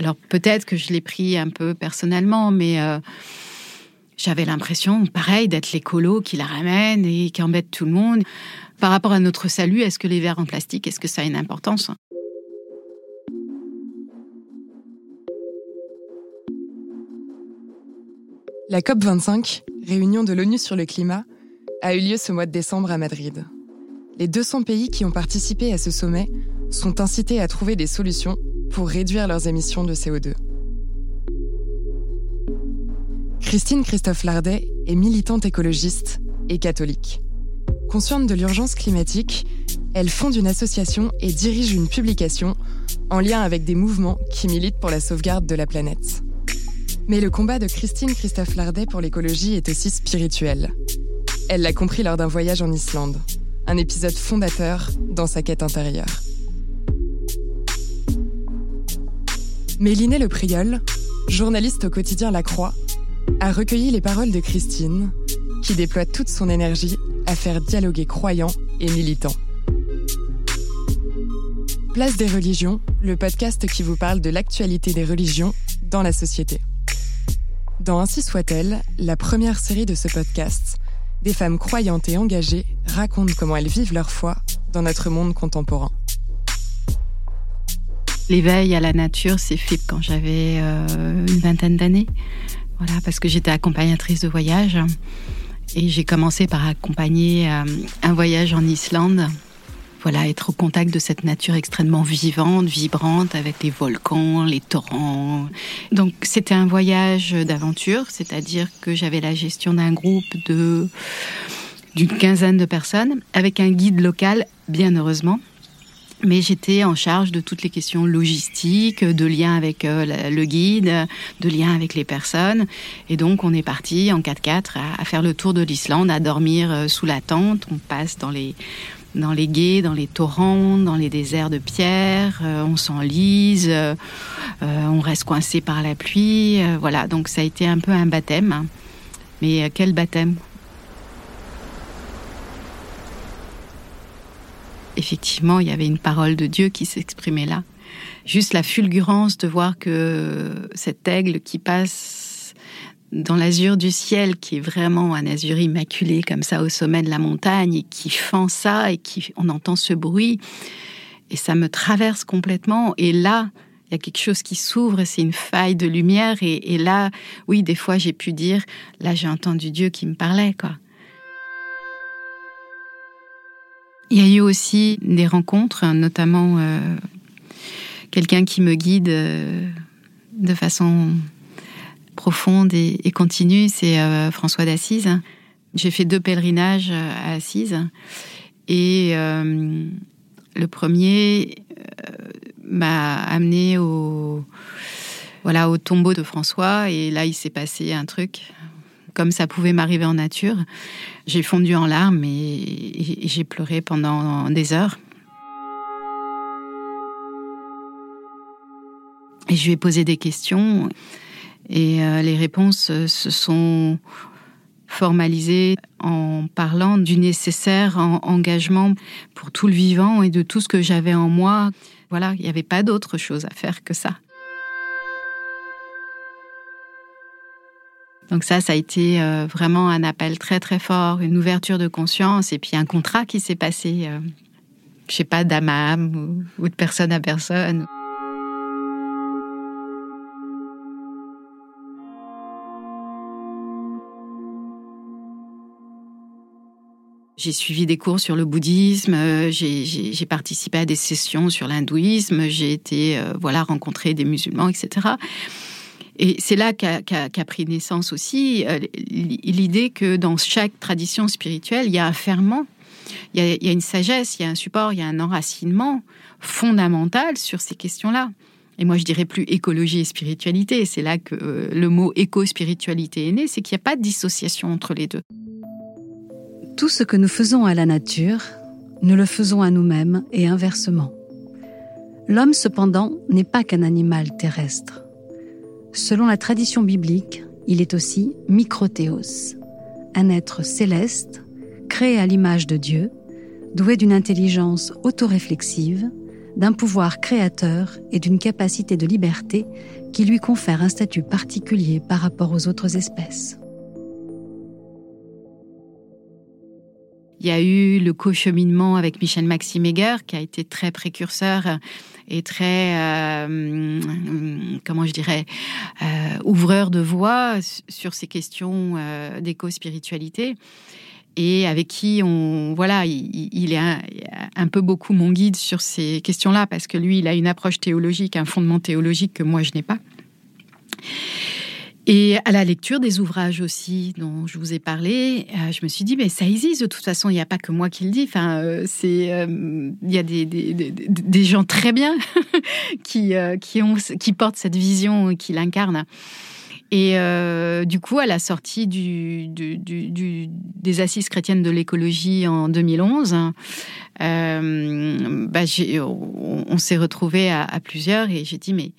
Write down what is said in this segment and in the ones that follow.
Alors peut-être que je l'ai pris un peu personnellement, mais euh, j'avais l'impression, pareil, d'être l'écolo qui la ramène et qui embête tout le monde. Par rapport à notre salut, est-ce que les verres en plastique, est-ce que ça a une importance? La COP25, réunion de l'ONU sur le climat, a eu lieu ce mois de décembre à Madrid. Les 200 pays qui ont participé à ce sommet sont incités à trouver des solutions pour réduire leurs émissions de CO2. Christine Christophe Lardet est militante écologiste et catholique. Consciente de l'urgence climatique, elle fonde une association et dirige une publication en lien avec des mouvements qui militent pour la sauvegarde de la planète. Mais le combat de Christine Christophe Lardet pour l'écologie est aussi spirituel. Elle l'a compris lors d'un voyage en Islande, un épisode fondateur dans sa quête intérieure. Méliné Le Priol, journaliste au quotidien La Croix, a recueilli les paroles de Christine, qui déploie toute son énergie à faire dialoguer croyants et militants. Place des religions, le podcast qui vous parle de l'actualité des religions dans la société. Dans Ainsi soit-elle, la première série de ce podcast, des femmes croyantes et engagées racontent comment elles vivent leur foi dans notre monde contemporain. L'éveil à la nature s'est fait quand j'avais euh, une vingtaine d'années. Voilà, parce que j'étais accompagnatrice de voyage. Et j'ai commencé par accompagner euh, un voyage en Islande. Voilà, être au contact de cette nature extrêmement vivante, vibrante, avec les volcans, les torrents. Donc c'était un voyage d'aventure, c'est-à-dire que j'avais la gestion d'un groupe de d'une quinzaine de personnes, avec un guide local, bien heureusement, mais j'étais en charge de toutes les questions logistiques, de lien avec euh, le guide, de lien avec les personnes. Et donc, on est parti en 4x4 à, faire le tour de l'Islande, à dormir euh, sous la tente. On passe dans les, dans les dans les torrents, dans les déserts de pierre. Euh, on s'enlise, on reste coincé par la pluie. voilà, donc ça a été un peu un baptême. Mais quel baptême? Effectivement, il y avait une parole de Dieu qui s'exprimait là. Juste la fulgurance de voir que cet aigle qui passe dans l'azur du ciel, qui est vraiment un azur immaculé comme ça au sommet de la montagne, et qui fend ça, et qui on entend ce bruit, et ça me traverse complètement. Et là, il y a quelque chose qui s'ouvre, c'est une faille de lumière, et, et là, oui, des fois j'ai pu dire, là j'ai entendu Dieu qui me parlait, quoi. Il y a eu aussi des rencontres, notamment euh, quelqu'un qui me guide euh, de façon profonde et, continue, c'est euh, François d'Assise. J'ai fait deux pèlerinages à Assise. Et le premier m'a amené au voilà au tombeau de François. Et là il s'est passé un truc comme ça pouvait m'arriver en nature. J'ai fondu en larmes et, j'ai pleuré pendant des heures. Et je lui ai posé des questions et euh, les réponses se sont formalisées en parlant du nécessaire engagement pour tout le vivant et de tout ce que j'avais en moi. Voilà, il n'y avait pas d'autre chose à faire que ça. Donc ça, ça a été euh, vraiment un appel très très fort, une ouverture de conscience et puis un contrat qui s'est passé, euh, je sais pas, d'âme à âme ou, de personne à personne. J'ai suivi des cours sur le bouddhisme, euh, j'ai participé à des sessions sur l'hindouisme, j'ai été voilà rencontrer des musulmans, etc. Et c'est là qu'a pris naissance aussi euh, l'idée que dans chaque tradition spirituelle, il y a un ferment, il y a, une sagesse, il y a un support, il y a un enracinement fondamental sur ces questions-là. Et moi, je dirais plus écologie et spiritualité. C'est là que euh, le mot éco-spiritualité est né, c'est qu'il n'y a pas de dissociation entre les deux. Tout ce que nous faisons à la nature, nous le faisons à nous-mêmes et inversement. L'homme, cependant, n'est pas qu'un animal terrestre. Selon la tradition biblique, il est aussi microthéos, un être céleste, créé à l'image de Dieu, doué d'une intelligence autoréflexive, d'un pouvoir créateur et d'une capacité de liberté qui lui confère un statut particulier par rapport aux autres espèces. Il y a eu le co-cheminement avec Michel Maxime Heger, qui a été très précurseur et très, euh, comment je dirais, euh, ouvreur de voix sur ces questions euh, d'éco-spiritualité. Et avec qui on voilà il, est un, peu beaucoup mon guide sur ces questions-là parce que lui il a une approche théologique un fondement théologique que moi je n'ai pas et à la lecture des ouvrages aussi dont je vous ai parlé, euh, je me suis dit, mais ça existe de toute façon, il n'y a pas que moi qui le dis. Enfin, euh, euh, il y a des, gens très bien qui, qui, portent cette vision, qui l'incarnent. Et du coup, à la sortie des Assises chrétiennes de l'écologie en 2011, bah, on, s'est retrouvés à, plusieurs et j'ai dit, mais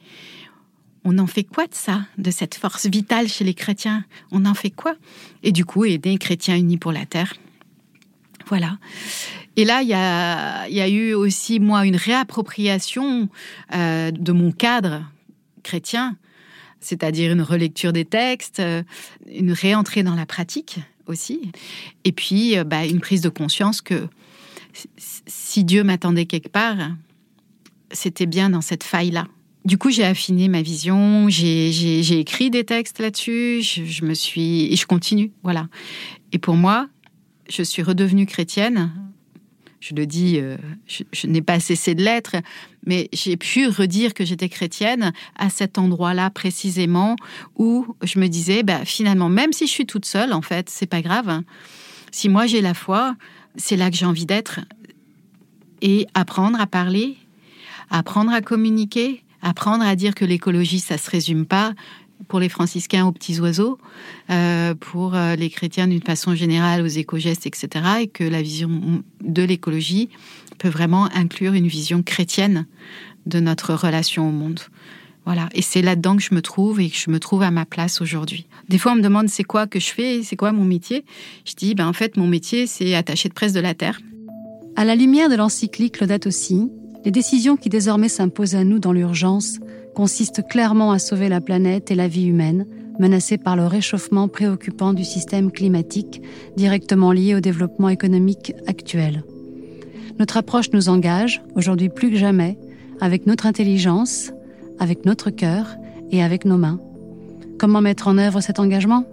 on en fait quoi de ça, de cette force vitale chez les chrétiens? On en fait quoi? Et du coup, aider Chrétiens unis pour la terre. Voilà. Et là, il y a, eu aussi, moi, une réappropriation euh, de mon cadre chrétien, c'est-à-dire une relecture des textes, euh, une réentrée dans la pratique aussi, et puis euh, bah, une prise de conscience que si Dieu m'attendait quelque part, c'était bien dans cette faille-là du coup, j'ai affiné ma vision, j'ai écrit des textes là-dessus, je, me suis et je continue, voilà. Et pour moi, je suis redevenue chrétienne. Je le dis, euh, je, n'ai pas cessé de l'être, mais j'ai pu redire que j'étais chrétienne à cet endroit-là précisément où je me disais, bah, finalement, même si je suis toute seule, en fait, c'est pas grave. Si moi j'ai la foi, c'est là que j'ai envie d'être et apprendre à parler, apprendre à communiquer, apprendre à dire que l'écologie, ça se résume pas pour les franciscains aux petits oiseaux, euh, pour euh, les chrétiens d'une façon générale aux éco-gestes, etc. Et que la vision de l'écologie peut vraiment inclure une vision chrétienne de notre relation au monde. Voilà. Et c'est là-dedans que je me trouve et que je me trouve à ma place aujourd'hui. Des fois, on me demande c'est quoi que je fais, c'est quoi mon métier? Je dis, ben, en fait, mon métier, c'est attaché de presse de la Terre. À la lumière de l'encyclique Laudato aussi, les décisions qui désormais s'imposent à nous dans l'urgence consistent clairement à sauver la planète et la vie humaine, menacée par le réchauffement préoccupant du système climatique directement lié au développement économique actuel. Notre approche nous engage, aujourd'hui plus que jamais, avec notre intelligence, avec notre cœur et avec nos mains. Comment mettre en œuvre cet engagement?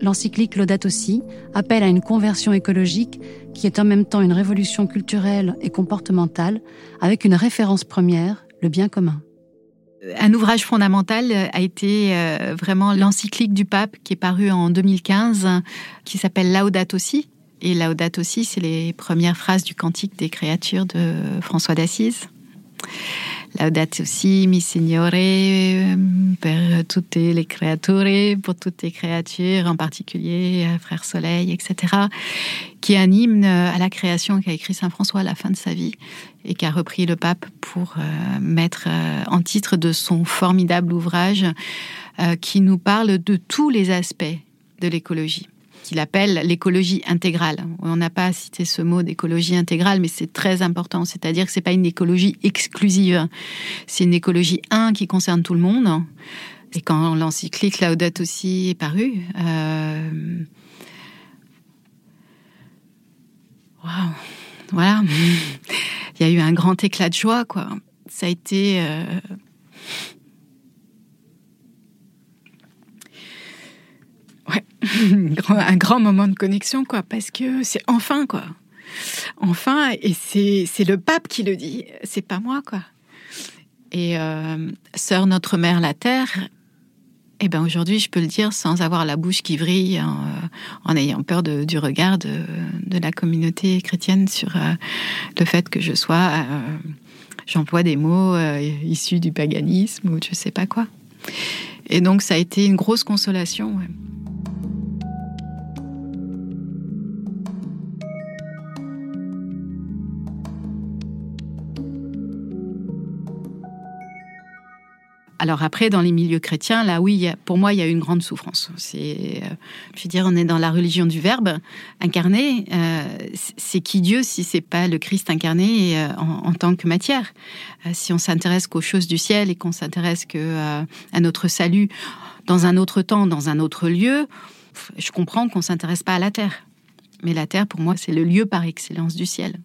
L'encyclique Laudato Si appelle à une conversion écologique qui est en même temps une révolution culturelle et comportementale, avec une référence première, le bien commun. Un ouvrage fondamental a été euh, vraiment l'encyclique du pape qui est paru en 2015, qui s'appelle Laudato Si. Et Laudato Si, c'est les premières phrases du cantique des créatures de François d'Assise. Laudate aussi, mi Signore, per tutte le pour toutes les créatures, en particulier euh, Frère Soleil, etc., qui est à la création qu'a écrit Saint François à la fin de sa vie et qu'a repris le pape pour euh, mettre euh, en titre de son formidable ouvrage qui nous parle de tous les aspects de l'écologie qu'il appelle l'écologie intégrale. On n'a pas cité ce mot d'écologie intégrale, mais c'est très important. C'est-à-dire que c'est pas une écologie exclusive. C'est une écologie un qui concerne tout le monde. Et quand l'encyclique Laudato aussi est paru, euh... voilà, il y a eu un grand éclat de joie, quoi. Ça a été euh, un grand moment de connexion, quoi, parce que c'est enfin, quoi. Enfin, et c'est le pape qui le dit, c'est pas moi, quoi. Et euh, Sœur Notre Mère la Terre, eh ben aujourd'hui, je peux le dire sans avoir la bouche qui vrille, en, euh, ayant peur du regard de, la communauté chrétienne sur euh, le fait que je sois j'emploie des mots issus du paganisme ou je sais pas quoi. Et donc ça a été une grosse consolation. Alors après, dans les milieux chrétiens, là, oui, pour moi, il y a une grande souffrance. C'est, euh, je veux dire, on est dans la religion du Verbe incarné. Euh, c'est qui Dieu si c'est pas le Christ incarné euh, en, tant que matière? Si on s'intéresse qu'aux choses du ciel et qu'on s'intéresse que à notre salut dans un autre temps, dans un autre lieu, je comprends qu'on s'intéresse pas à la terre. Mais la terre, pour moi, c'est le lieu par excellence du ciel.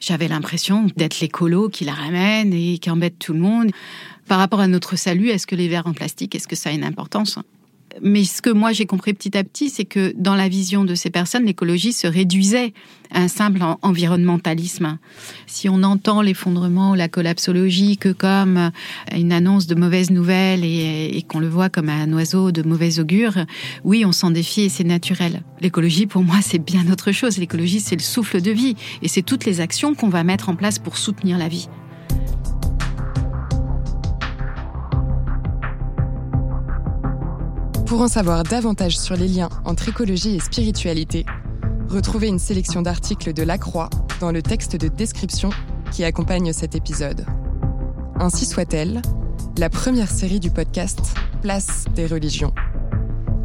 J'avais l'impression d'être l'écolo qui la ramène et qui embête tout le monde. Par rapport à notre salut, est-ce que les verres en plastique, est-ce que ça a une importance? Mais ce que moi j'ai compris petit à petit, c'est que dans la vision de ces personnes, l'écologie se réduisait à un simple environnementalisme. Si on entend l'effondrement ou la collapsologie que comme une annonce de mauvaises nouvelles et, et qu'on le voit comme un oiseau de mauvais augure, oui, on s'en défie et c'est naturel. L'écologie, pour moi, c'est bien autre chose. L'écologie, c'est le souffle de vie et c'est toutes les actions qu'on va mettre en place pour soutenir la vie. Pour en savoir davantage sur les liens entre écologie et spiritualité, retrouvez une sélection d'articles de La Croix dans le texte de description qui accompagne cet épisode. Ainsi soit-elle, la première série du podcast Place des religions.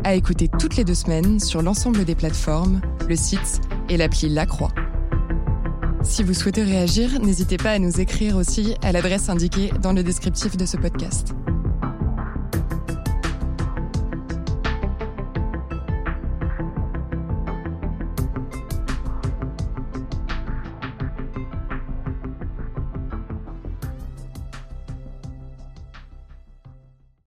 À écouter toutes les deux semaines sur l'ensemble des plateformes, le site et l'appli La Croix. Si vous souhaitez réagir, n'hésitez pas à nous écrire aussi à l'adresse indiquée dans le descriptif de ce podcast.